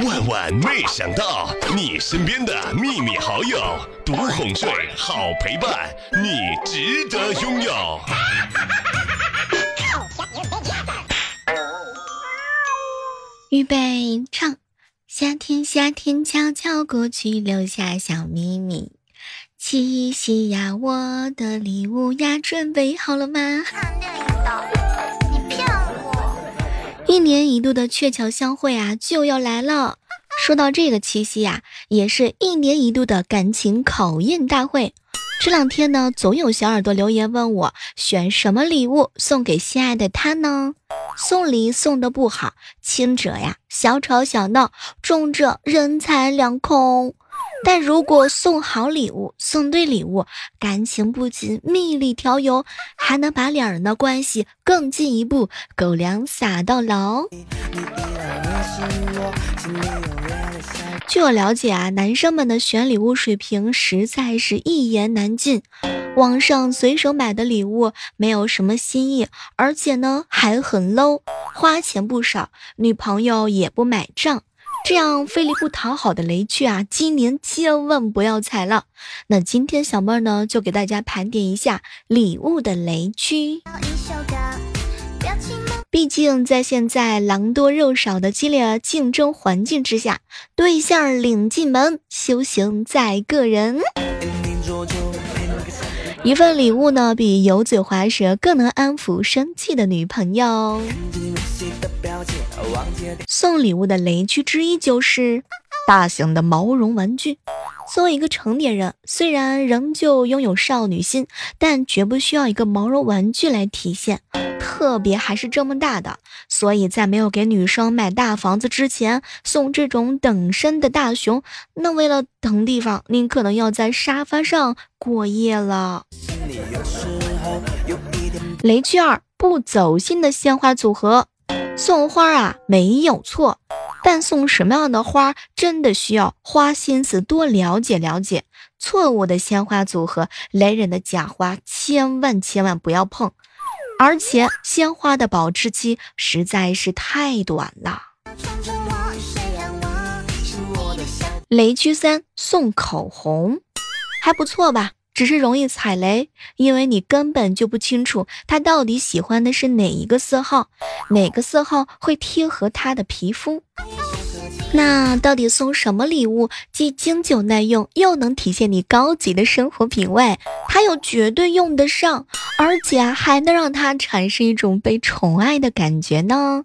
万万没想到，你身边的秘密好友，独哄睡，好陪伴，你值得拥有。预备唱，夏天夏天悄悄过去，留下小秘密。七夕呀，我的礼物呀，准备好了吗？一年一度的鹊桥相会啊，就要来了。说到这个七夕呀，也是一年一度的感情考验大会。这两天呢，总有小耳朵留言问我选什么礼物送给心爱的他呢？送礼送的不好，轻者呀小吵小闹，重者人财两空。但如果送好礼物，送对礼物，感情不仅蜜里调油，还能把两人的关系更进一步，狗粮撒到老。据我了解啊，男生们的选礼物水平实在是一言难尽。网上随手买的礼物没有什么新意，而且呢还很 low，花钱不少，女朋友也不买账，这样费力不讨好的雷区啊，今年千万不要踩了。那今天小妹儿呢就给大家盘点一下礼物的雷区。毕竟，在现在狼多肉少的激烈竞争环境之下，对象领进门，修行在个人。一份礼物呢，比油嘴滑舌更能安抚生气的女朋友。送礼物的雷区之一就是大型的毛绒玩具。作为一个成年人，虽然仍旧拥有少女心，但绝不需要一个毛绒玩具来体现。特别还是这么大的，所以在没有给女生买大房子之前，送这种等身的大熊，那为了腾地方，您可能要在沙发上过夜了。雷区二不走心的鲜花组合，送花啊没有错，但送什么样的花真的需要花心思多了解了解。错误的鲜花组合，雷人的假花，千万千万不要碰。而且鲜花的保质期实在是太短了。雷区三送口红，还不错吧？只是容易踩雷，因为你根本就不清楚他到底喜欢的是哪一个色号，哪个色号会贴合他的皮肤。那到底送什么礼物既经久耐用，又能体现你高级的生活品味，他又绝对用得上，而且还能让他产生一种被宠爱的感觉呢？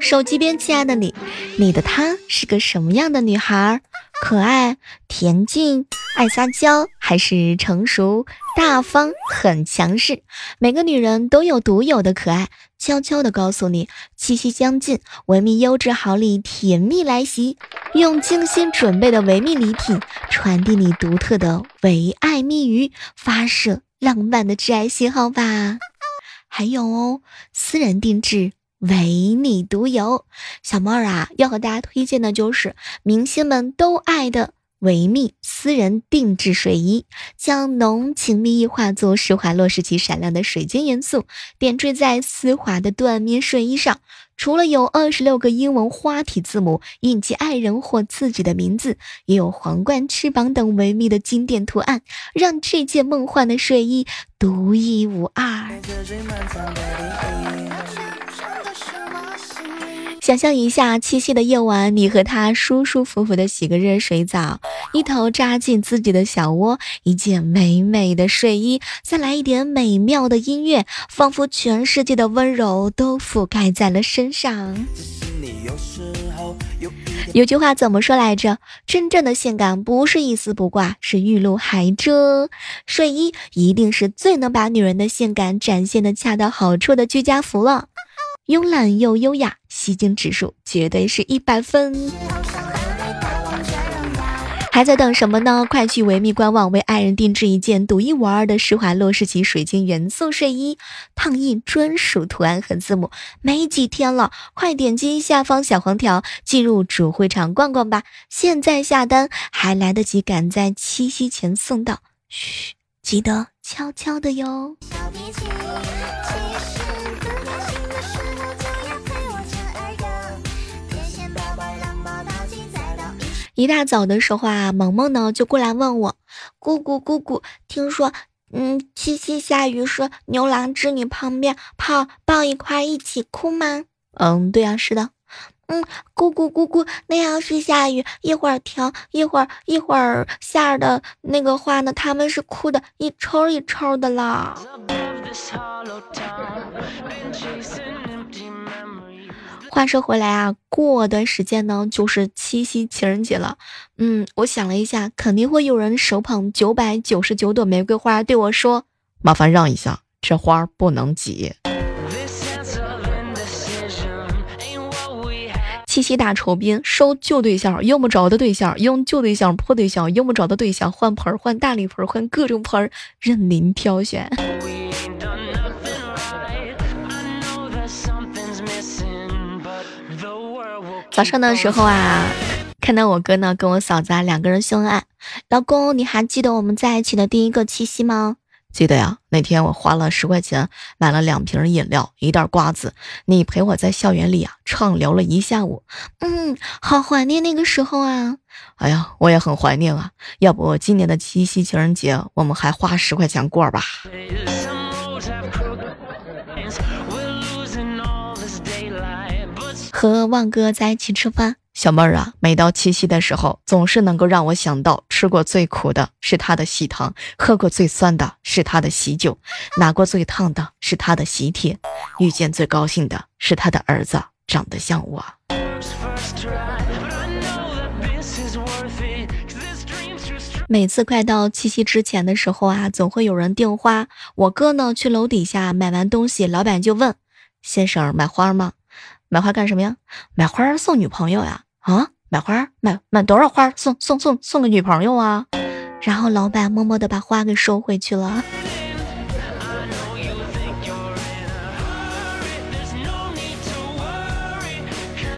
手机边，亲爱的你，你的她是个什么样的女孩？可爱、恬静、爱撒娇，还是成熟、大方、很强势？每个女人都有独有的可爱。悄悄地告诉你，七夕将近，维密优质好礼甜蜜来袭，用精心准备的维密礼品传递你独特的唯爱密语，发射浪漫的挚爱信号吧。还有哦，私人定制。唯你独有，小猫儿啊，要和大家推荐的就是明星们都爱的维密私人定制睡衣，将浓情蜜意化作施华洛世奇闪亮的水晶元素，点缀在丝滑的缎面睡衣上。除了有二十六个英文花体字母印记爱人或自己的名字，也有皇冠、翅膀等维密的经典图案，让这件梦幻的睡衣独一无二。想象一下，七夕的夜晚，你和他舒舒服服的洗个热水澡，一头扎进自己的小窝，一件美美的睡衣，再来一点美妙的音乐，仿佛全世界的温柔都覆盖在了身上。有句话怎么说来着？真正的性感不是一丝不挂，是玉露还遮。睡衣一定是最能把女人的性感展现的恰到好处的居家服了。慵懒又优雅，吸睛指数绝对是一百分。还在等什么呢？快去维密官网为爱人定制一件独一无二的施华洛世奇水晶元素睡衣，烫印专属图案和字母。没几天了，快点击下方小黄条进入主会场逛逛吧！现在下单还来得及，赶在七夕前送到。嘘，记得悄悄的哟。一大早的时候啊，萌萌呢就过来问我：“姑姑姑姑，听说，嗯，七夕下雨时，牛郎织女旁边泡抱一块一起哭吗？”嗯，对呀，是的。嗯，姑姑姑姑，那要是下雨，一会儿停，一会儿一会儿下的那个话呢，他们是哭的一抽一抽的啦。话说回来啊，过段时间呢，就是七夕情人节了。嗯，我想了一下，肯定会有人手捧九百九十九朵玫瑰花对我说：“麻烦让一下，这花不能挤。”七夕大酬宾，收旧对象，用不着的对象，用旧对象破对象，用不着的对象换盆换大礼盆换各种盆任您挑选。早上的时候啊，看到我哥呢跟我嫂子啊两个人秀恩爱。老公，你还记得我们在一起的第一个七夕吗？记得呀，那天我花了十块钱买了两瓶饮料，一袋瓜子，你陪我在校园里啊畅聊了一下午。嗯，好怀念那个时候啊！哎呀，我也很怀念啊。要不今年的七夕情人节，我们还花十块钱过吧？和旺哥在一起吃饭，小妹儿啊，每到七夕的时候，总是能够让我想到，吃过最苦的是他的喜糖，喝过最酸的是他的喜酒，拿过最烫的是他的喜帖，遇见最高兴的是他的儿子长得像我。每次快到七夕之前的时候啊，总会有人订花。我哥呢，去楼底下买完东西，老板就问：“先生，买花吗？”买花干什么呀？买花送女朋友呀？啊，买花买买多少花送送送送个女朋友啊？然后老板默默的把花给收回去了。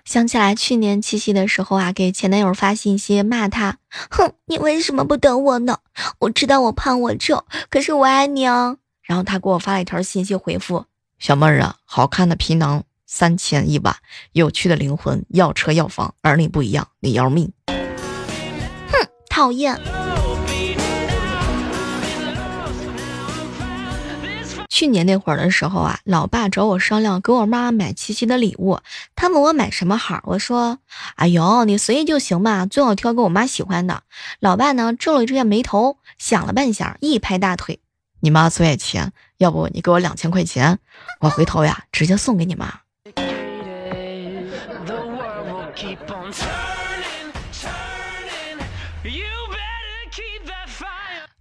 想起来去年七夕的时候啊，给前男友发信息骂他，哼，你为什么不等我呢？我知道我胖我丑，可是我爱你哦。然后他给我发了一条信息回复：小妹儿啊，好看的皮囊。三千一晚，有趣的灵魂，要车要房，而你不一样，你要命。哼，讨厌。去年那会儿的时候啊，老爸找我商量给我妈买七夕的礼物，他问我买什么好，我说：“哎呦，你随意就行吧，最好挑个我妈喜欢的。”老爸呢皱了一下眉头，想了半晌，一拍大腿：“你妈最爱钱，要不你给我两千块钱，我回头呀直接送给你妈。”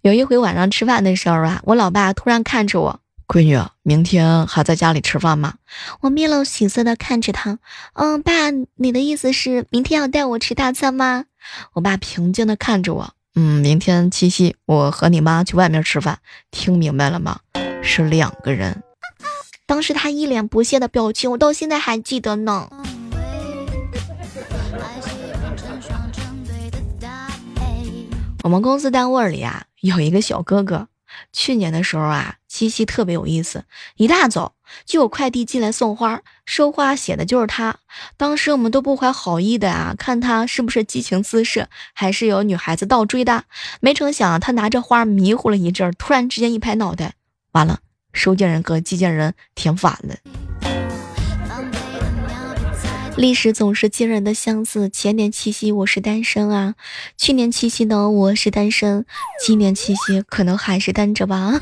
有一回晚上吃饭的时候啊，我老爸突然看着我，闺女，明天还在家里吃饭吗？我面露喜色的看着他，嗯，爸，你的意思是明天要带我吃大餐吗？我爸平静的看着我，嗯，明天七夕，我和你妈去外面吃饭，听明白了吗？是两个人。当时他一脸不屑的表情，我到现在还记得呢。我们公司单位里啊，有一个小哥哥。去年的时候啊，七夕特别有意思，一大早就有快递进来送花，收花写的就是他。当时我们都不怀好意的啊，看他是不是激情滋事，还是有女孩子倒追的。没成想他拿着花迷糊了一阵，突然之间一拍脑袋，完了，收件人和寄件人填反了。历史总是惊人的相似。前年七夕我是单身啊，去年七夕呢我是单身，今年七夕可能还是单着吧。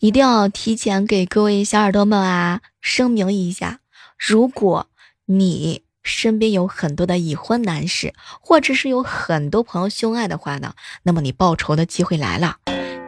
一定要提前给各位小耳朵们啊声明一下，如果你。身边有很多的已婚男士，或者是有很多朋友秀恩爱的话呢，那么你报仇的机会来了。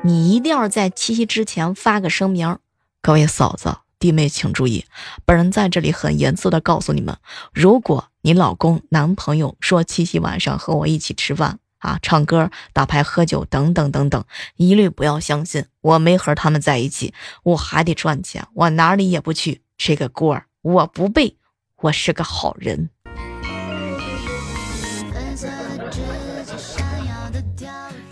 你一定要在七夕之前发个声明。各位嫂子弟妹请注意，本人在这里很严肃的告诉你们：如果你老公、男朋友说七夕晚上和我一起吃饭啊、唱歌、打牌、喝酒等等等等，一律不要相信。我没和他们在一起，我还得赚钱，我哪里也不去，这个锅我不背。我是个好人。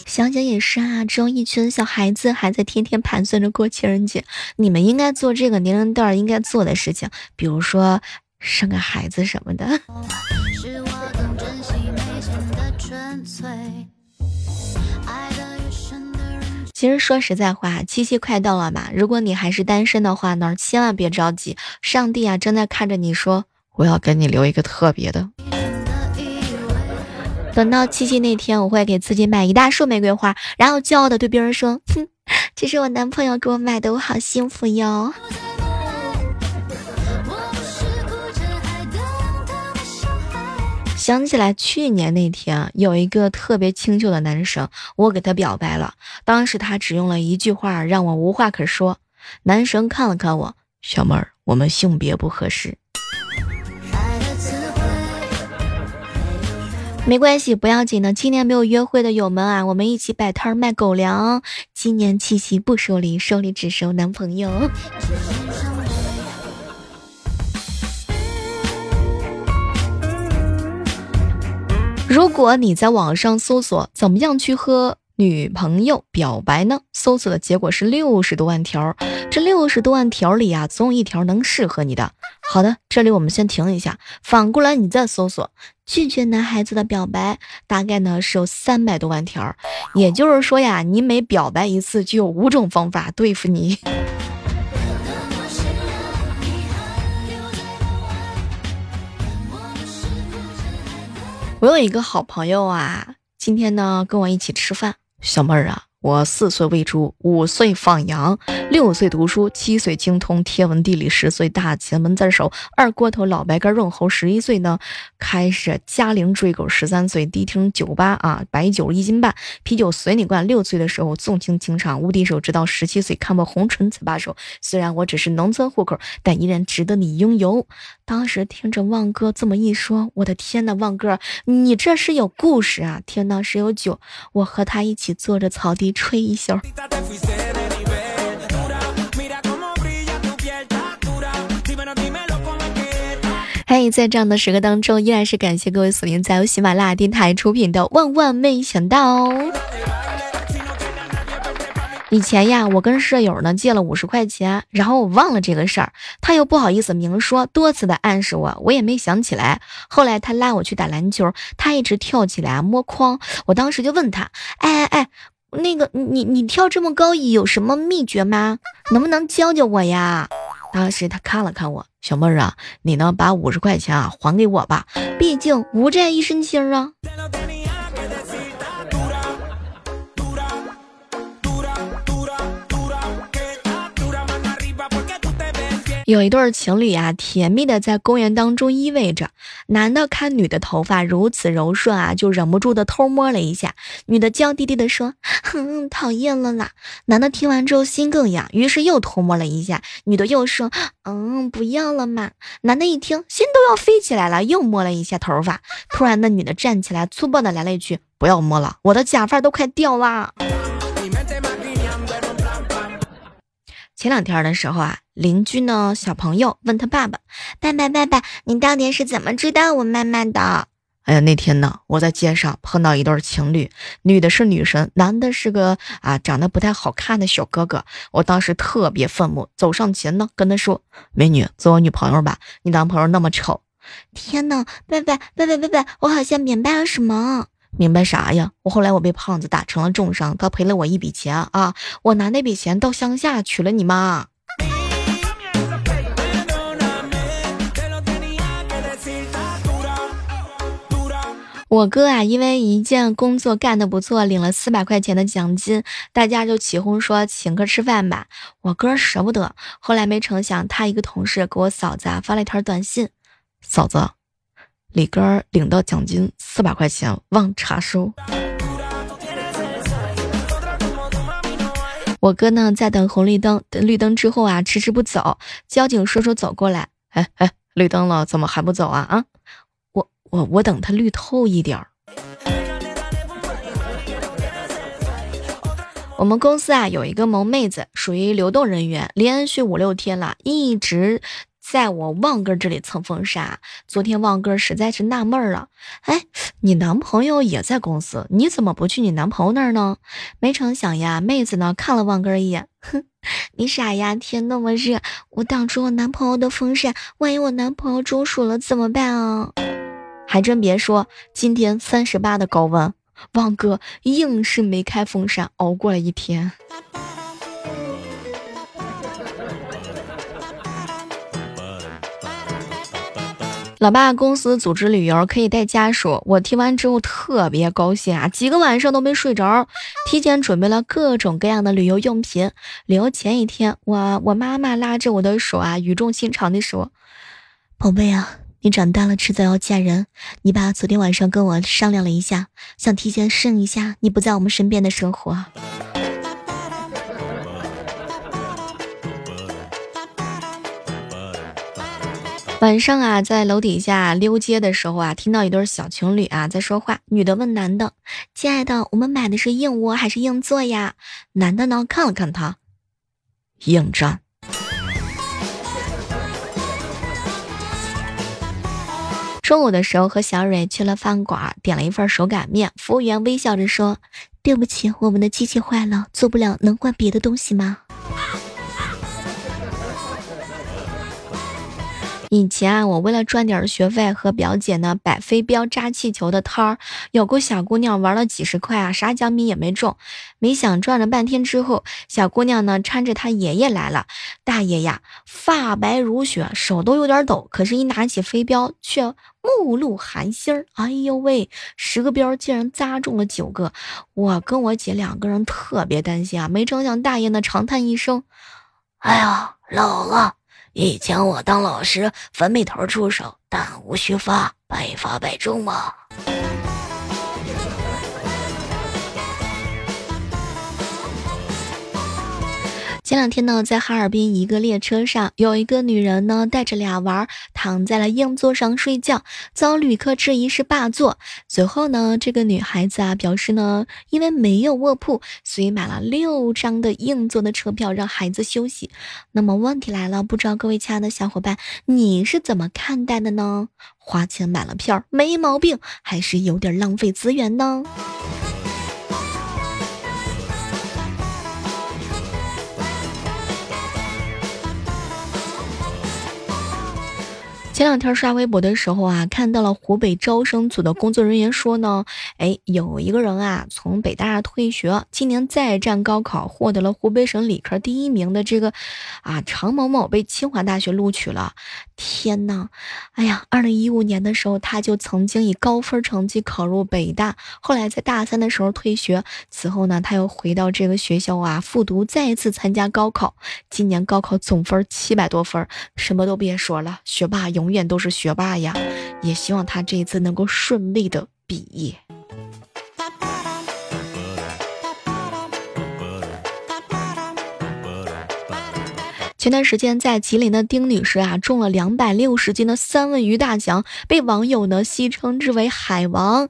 想想也是啊，只有一群小孩子还在天天盘算着过情人节，你们应该做这个年龄段应该做的事情，比如说生个孩子什么的。其实说实在话，七夕快到了嘛。如果你还是单身的话呢，千万别着急，上帝啊正在看着你说，我要给你留一个特别的。等到七夕那天，我会给自己买一大束玫瑰花，然后骄傲的对别人说，哼，这是我男朋友给我买的，我好幸福哟。想起来去年那天，有一个特别清秀的男生，我给他表白了。当时他只用了一句话，让我无话可说。男生看了看我，小妹儿，我们性别不合适。没关系，不要紧的。今年没有约会的友们啊，我们一起摆摊卖狗粮。今年七夕不收礼，收礼只收男朋友。如果你在网上搜索怎么样去喝女朋友表白呢？搜索的结果是六十多万条，这六十多万条里啊，总有一条能适合你的。好的，这里我们先停一下，反过来你再搜索拒绝男孩子的表白，大概呢是有三百多万条。也就是说呀，你每表白一次，就有五种方法对付你。我有一个好朋友啊，今天呢跟我一起吃饭，小妹儿啊。我四岁喂猪，五岁放羊，六岁读书，七岁精通天文地理，十岁大前门字手，二锅头老白干润喉，十一岁呢开始嘉陵追狗，十三岁迪厅酒吧啊，白酒一斤半，啤酒随你灌。六岁的时候纵情情场无敌手，直到十七岁看破红尘才罢手。虽然我只是农村户口，但依然值得你拥有。当时听着旺哥这么一说，我的天呐，旺哥，你这是有故事啊！天呐，是有酒，我和他一起坐着草地。吹一宿。嘿，在这样的时刻当中，依然是感谢各位锁定在由喜马拉雅电台出品的《万万没想到》。以前呀，我跟舍友呢借了五十块钱，然后我忘了这个事儿，他又不好意思明说，多次的暗示我，我也没想起来。后来他拉我去打篮球，他一直跳起来啊摸筐，我当时就问他，哎哎哎。那个，你你跳这么高有什么秘诀吗？能不能教教我呀？当时他看了看我，小妹儿啊，你呢把五十块钱啊还给我吧，毕竟无债一身轻啊。有一对情侣啊，甜蜜的在公园当中依偎着。男的看女的头发如此柔顺啊，就忍不住的偷摸了一下。女的娇滴滴的说：“哼，讨厌了啦。”男的听完之后心更痒，于是又偷摸了一下。女的又说：“嗯，不要了嘛。”男的一听，心都要飞起来了，又摸了一下头发。突然，那女的站起来，粗暴的来了一句：“不要摸了，我的假发都快掉啦。”前两天的时候啊，邻居呢小朋友问他爸爸：“爸爸爸爸，你到底是怎么知道我妈妈的？”哎呀，那天呢，我在街上碰到一对情侣，女的是女神，男的是个啊长得不太好看的小哥哥。我当时特别愤怒，走上前呢跟他说：“美女，做我女朋友吧，你男朋友那么丑。”天呐，爸爸爸爸爸爸，我好像明白了什么。明白啥呀？我后来我被胖子打成了重伤，他赔了我一笔钱啊！我拿那笔钱到乡下娶了你妈。我哥啊，因为一件工作干得不错，领了四百块钱的奖金，大家就起哄说请客吃饭吧。我哥舍不得，后来没成想，他一个同事给我嫂子啊发了一条短信：嫂子。李哥领到奖金四百块钱，忘查收。我哥呢，在等红绿灯，等绿灯之后啊，迟迟不走。交警叔叔走过来，哎哎，绿灯了，怎么还不走啊？啊，我我我等他绿透一点儿。我们公司啊，有一个萌妹子，属于流动人员，连续五六天了，一直。在我旺哥这里蹭风扇。昨天旺哥实在是纳闷了，哎，你男朋友也在公司，你怎么不去你男朋友那儿呢？没成想呀，妹子呢看了旺哥一眼，哼，你傻呀，天那么热，我挡住我男朋友的风扇，万一我男朋友中暑了怎么办啊？还真别说，今天三十八的高温，旺哥硬是没开风扇，熬过了一天。老爸公司组织旅游可以带家属，我听完之后特别高兴啊，几个晚上都没睡着，提前准备了各种各样的旅游用品。旅游前一天，我我妈妈拉着我的手啊，语重心长地说：“宝贝啊，你长大了迟早要嫁人，你爸昨天晚上跟我商量了一下，想提前适应一下你不在我们身边的生活。”晚上啊，在楼底下溜街的时候啊，听到一对小情侣啊在说话。女的问男的：“亲爱的，我们买的是硬卧还是硬座呀？”男的呢看了看他，硬战。中午的时候和小蕊去了饭馆，点了一份手擀面。服务员微笑着说：“对不起，我们的机器坏了，做不了，能换别的东西吗？”以前啊，我为了赚点学费，和表姐呢摆飞镖、扎气球的摊儿，有个小姑娘玩了几十块啊，啥奖品也没中。没想转了半天之后，小姑娘呢搀着她爷爷来了。大爷呀，发白如雪，手都有点抖，可是，一拿起飞镖却目露寒星儿。哎呦喂，十个镖竟然扎中了九个！我跟我姐两个人特别担心啊，没成想大爷呢长叹一声：“哎呀，老了。”以前我当老师，粉笔头出手，弹无虚发，百发百中嘛。前两天呢，在哈尔滨一个列车上，有一个女人呢带着俩娃躺在了硬座上睡觉，遭旅客质疑是霸座。随后呢，这个女孩子啊表示呢，因为没有卧铺，所以买了六张的硬座的车票让孩子休息。那么问题来了，不知道各位亲爱的小伙伴，你是怎么看待的呢？花钱买了票没毛病，还是有点浪费资源呢？前两天刷微博的时候啊，看到了湖北招生组的工作人员说呢，哎，有一个人啊从北大退学，今年再战高考，获得了湖北省理科第一名的这个啊常某某被清华大学录取了。天呐，哎呀，二零一五年的时候他就曾经以高分成绩考入北大，后来在大三的时候退学，此后呢他又回到这个学校啊复读，再一次参加高考，今年高考总分七百多分，什么都别说了，学霸永远。都是学霸呀，也希望他这一次能够顺利的毕业。前段时间在吉林的丁女士啊，中了两百六十斤的三文鱼大奖，被网友呢戏称之为“海王”。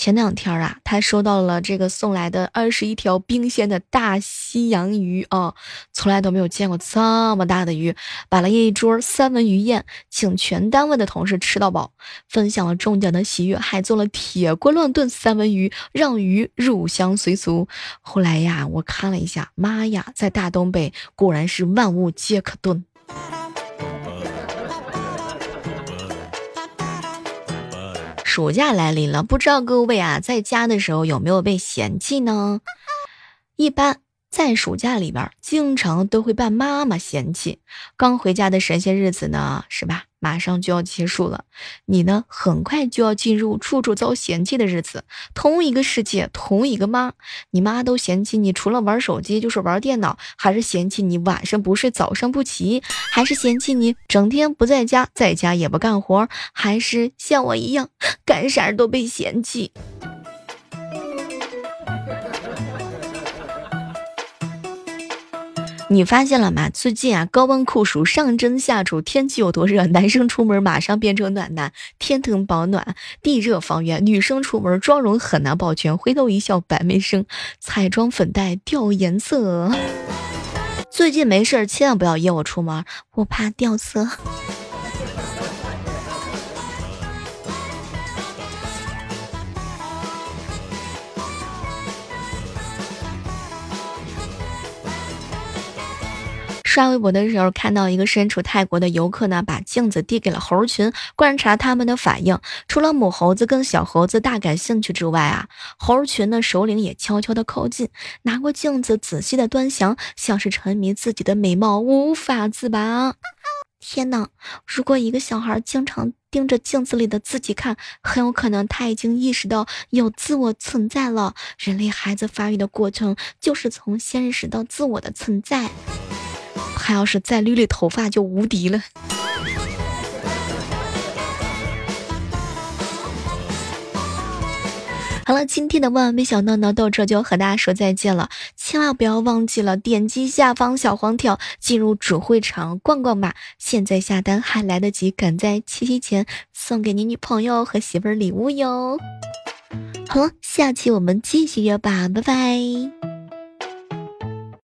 前两天啊，他收到了这个送来的二十一条冰鲜的大西洋鱼啊，从来都没有见过这么大的鱼，摆了一桌三文鱼宴，请全单位的同事吃到饱，分享了中奖的喜悦，还做了铁锅乱炖三文鱼，让鱼入乡随俗。后来呀，我看了一下，妈呀，在大东北果然是万物皆可炖。暑假来临了，不知道各位啊，在家的时候有没有被嫌弃呢？一般在暑假里边，经常都会被妈妈嫌弃。刚回家的神仙日子呢，是吧？马上就要结束了，你呢？很快就要进入处处遭嫌弃的日子。同一个世界，同一个妈，你妈都嫌弃你，除了玩手机就是玩电脑，还是嫌弃你晚上不睡，早上不起，还是嫌弃你整天不在家，在家也不干活，还是像我一样，干啥都被嫌弃。你发现了吗？最近啊，高温酷暑，上蒸下煮，天气有多热，男生出门马上变成暖男，天腾保暖，地热房源；女生出门妆容很难保全，回头一笑百媚生，彩妆粉黛掉颜色。最近没事千万不要约我出门，我怕掉色。刷微博的时候看到一个身处泰国的游客呢，把镜子递给了猴群，观察他们的反应。除了母猴子跟小猴子大感兴趣之外啊，猴群的首领也悄悄的靠近，拿过镜子仔细的端详，像是沉迷自己的美貌无法自拔。天哪！如果一个小孩经常盯着镜子里的自己看，很有可能他已经意识到有自我存在了。人类孩子发育的过程就是从先认识到自我的存在。他要是再捋捋头发，就无敌了。好了，今天的万万没想到呢，到这就和大家说再见了。千万不要忘记了点击下方小黄条进入主会场逛逛吧。现在下单还来得及，赶在七夕前送给你女朋友和媳妇儿礼物哟。好了，下期我们继续约吧，拜拜。